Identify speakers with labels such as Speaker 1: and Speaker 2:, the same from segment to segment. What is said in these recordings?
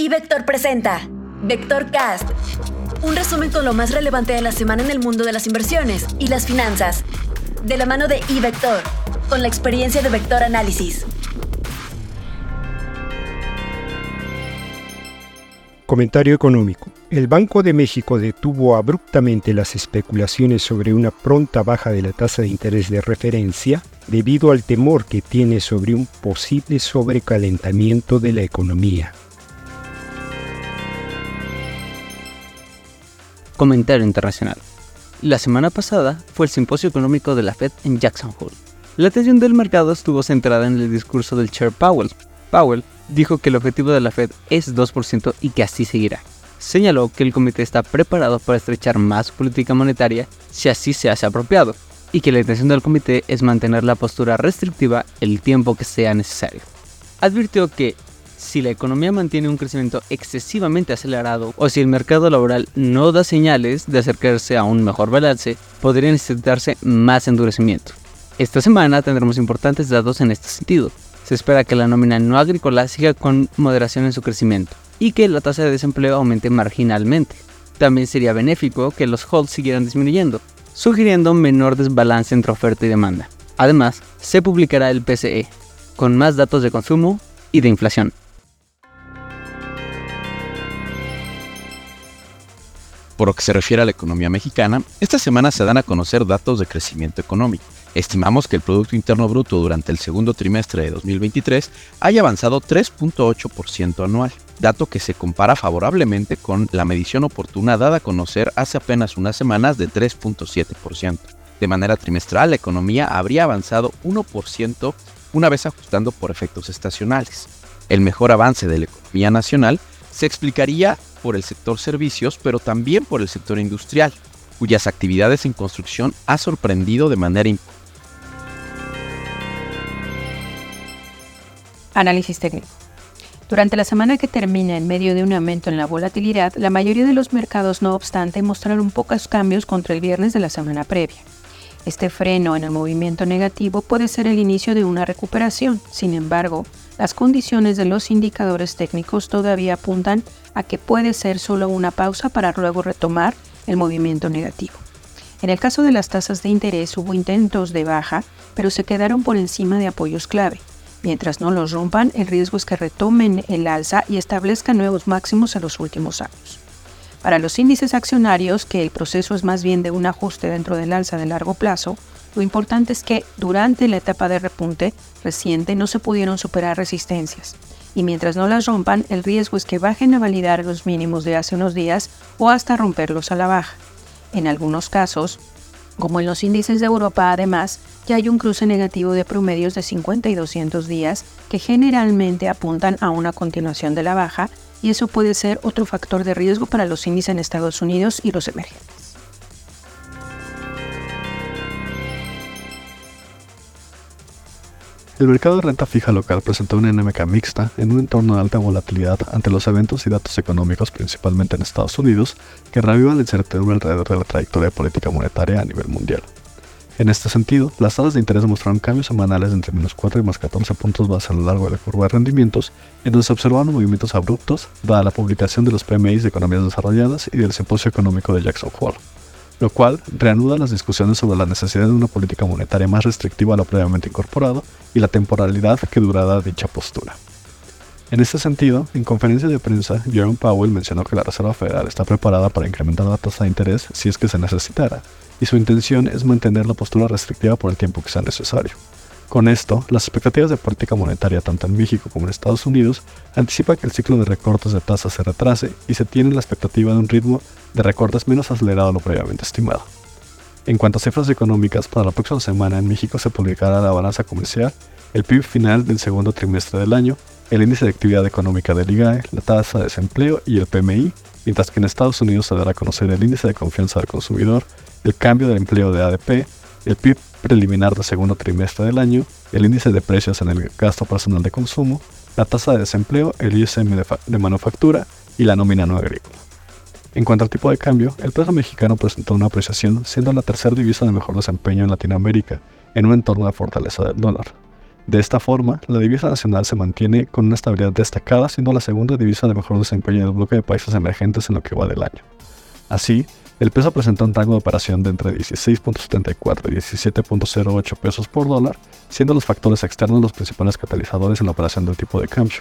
Speaker 1: Y Vector presenta Vector Cast, un resumen con lo más relevante de la semana en el mundo de las inversiones y las finanzas, de la mano de iVector, con la experiencia de Vector Análisis.
Speaker 2: Comentario económico. El Banco de México detuvo abruptamente las especulaciones sobre una pronta baja de la tasa de interés de referencia debido al temor que tiene sobre un posible sobrecalentamiento de la economía.
Speaker 3: Comentario internacional. La semana pasada fue el simposio económico de la Fed en Jackson Hole. La atención del mercado estuvo centrada en el discurso del Chair Powell. Powell dijo que el objetivo de la Fed es 2% y que así seguirá. Señaló que el comité está preparado para estrechar más política monetaria si así se hace apropiado, y que la intención del comité es mantener la postura restrictiva el tiempo que sea necesario. Advirtió que si la economía mantiene un crecimiento excesivamente acelerado o si el mercado laboral no da señales de acercarse a un mejor balance, podría necesitarse más endurecimiento. Esta semana tendremos importantes datos en este sentido. Se espera que la nómina no agrícola siga con moderación en su crecimiento y que la tasa de desempleo aumente marginalmente. También sería benéfico que los holds siguieran disminuyendo, sugiriendo menor desbalance entre oferta y demanda. Además, se publicará el PCE, con más datos de consumo y de inflación.
Speaker 4: Por lo que se refiere a la economía mexicana, esta semana se dan a conocer datos de crecimiento económico. Estimamos que el Producto Interno Bruto durante el segundo trimestre de 2023 haya avanzado 3.8% anual, dato que se compara favorablemente con la medición oportuna dada a conocer hace apenas unas semanas de 3.7%. De manera trimestral, la economía habría avanzado 1% una vez ajustando por efectos estacionales. El mejor avance de la economía nacional se explicaría por el sector servicios, pero también por el sector industrial, cuyas actividades en construcción ha sorprendido de manera importante.
Speaker 5: Análisis técnico. Durante la semana que termina en medio de un aumento en la volatilidad, la mayoría de los mercados, no obstante, mostraron pocos cambios contra el viernes de la semana previa. Este freno en el movimiento negativo puede ser el inicio de una recuperación. Sin embargo, las condiciones de los indicadores técnicos todavía apuntan a que puede ser solo una pausa para luego retomar el movimiento negativo. En el caso de las tasas de interés hubo intentos de baja, pero se quedaron por encima de apoyos clave. Mientras no los rompan, el riesgo es que retomen el alza y establezcan nuevos máximos en los últimos años. Para los índices accionarios, que el proceso es más bien de un ajuste dentro del alza de largo plazo, lo importante es que durante la etapa de repunte reciente no se pudieron superar resistencias. Y mientras no las rompan, el riesgo es que bajen a validar los mínimos de hace unos días o hasta romperlos a la baja. En algunos casos, como en los índices de Europa, además, ya hay un cruce negativo de promedios de 50 y 200 días que generalmente apuntan a una continuación de la baja y eso puede ser otro factor de riesgo para los índices en Estados Unidos y los emergentes.
Speaker 6: El mercado de renta fija local presentó una NMK mixta en un entorno de alta volatilidad ante los eventos y datos económicos, principalmente en Estados Unidos, que reavivan la incertidumbre alrededor de la trayectoria política monetaria a nivel mundial. En este sentido, las tasas de interés mostraron cambios semanales entre menos 4 y más 14 puntos base a lo largo de la curva de rendimientos, en donde se observaron movimientos abruptos, dada la publicación de los PMIs de economías desarrolladas y del simposio económico de Jackson Hole, lo cual reanuda las discusiones sobre la necesidad de una política monetaria más restrictiva a lo previamente incorporado y la temporalidad que durará dicha postura. En este sentido, en conferencia de prensa, Jerome Powell mencionó que la Reserva Federal está preparada para incrementar la tasa de interés si es que se necesitara, y su intención es mantener la postura restrictiva por el tiempo que sea necesario. Con esto, las expectativas de política monetaria tanto en México como en Estados Unidos anticipa que el ciclo de recortes de tasas se retrase y se tiene la expectativa de un ritmo de recortes menos acelerado de lo previamente estimado. En cuanto a cifras económicas, para la próxima semana en México se publicará la balanza comercial, el PIB final del segundo trimestre del año, el índice de actividad económica del IGAE, la tasa de desempleo y el PMI, mientras que en Estados Unidos se dará a conocer el índice de confianza del consumidor, el cambio del empleo de ADP, el PIB preliminar del segundo trimestre del año, el índice de precios en el gasto personal de consumo, la tasa de desempleo, el ISM de, manufactura y la nómina no agrícola. En cuanto al tipo de cambio, el peso mexicano presentó una apreciación, siendo la tercera divisa de mejor desempeño en Latinoamérica, en un entorno de fortaleza del dólar. De esta forma, la divisa nacional se mantiene con una estabilidad destacada, siendo la segunda divisa de mejor desempeño en el bloque de países emergentes en lo que va del año. Así, el peso presenta un rango de operación de entre 16.74 y 17.08 pesos por dólar, siendo los factores externos los principales catalizadores en la operación del tipo de cambio.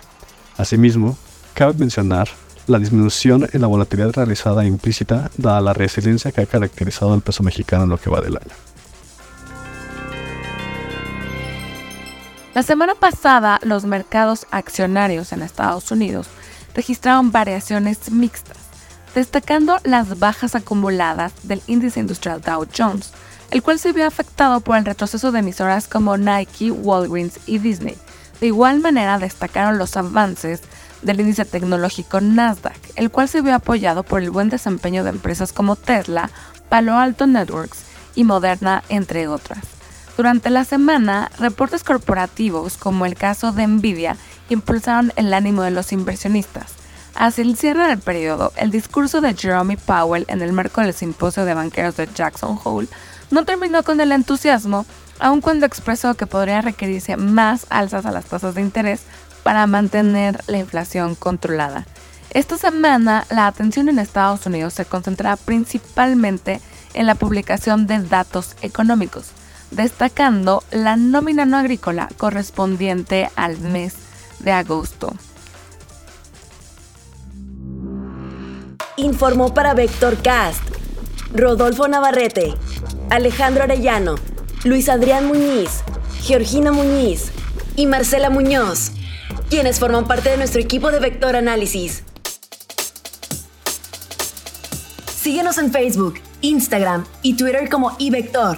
Speaker 6: Asimismo, cabe mencionar la disminución en la volatilidad realizada implícita dada la resiliencia que ha caracterizado al peso mexicano en lo que va del año.
Speaker 7: La semana pasada, los mercados accionarios en Estados Unidos registraron variaciones mixtas, destacando las bajas acumuladas del índice industrial Dow Jones, el cual se vio afectado por el retroceso de emisoras como Nike, Walgreens y Disney. De igual manera destacaron los avances del índice tecnológico Nasdaq, el cual se vio apoyado por el buen desempeño de empresas como Tesla, Palo Alto Networks y Moderna, entre otras. Durante la semana, reportes corporativos como el caso de Nvidia impulsaron el ánimo de los inversionistas. Hacia el cierre del periodo, el discurso de Jeremy Powell en el marco del simposio de banqueros de Jackson Hole no terminó con el entusiasmo, aun cuando expresó que podría requerirse más alzas a las tasas de interés para mantener la inflación controlada. Esta semana, la atención en Estados Unidos se concentrará principalmente en la publicación de datos económicos, destacando la nómina no agrícola correspondiente al mes de agosto.
Speaker 1: Informó para Vector Cast Rodolfo Navarrete, Alejandro Arellano, Luis Adrián Muñiz, Georgina Muñiz y Marcela Muñoz, quienes forman parte de nuestro equipo de Vector Análisis. Síguenos en Facebook, Instagram y Twitter como iVector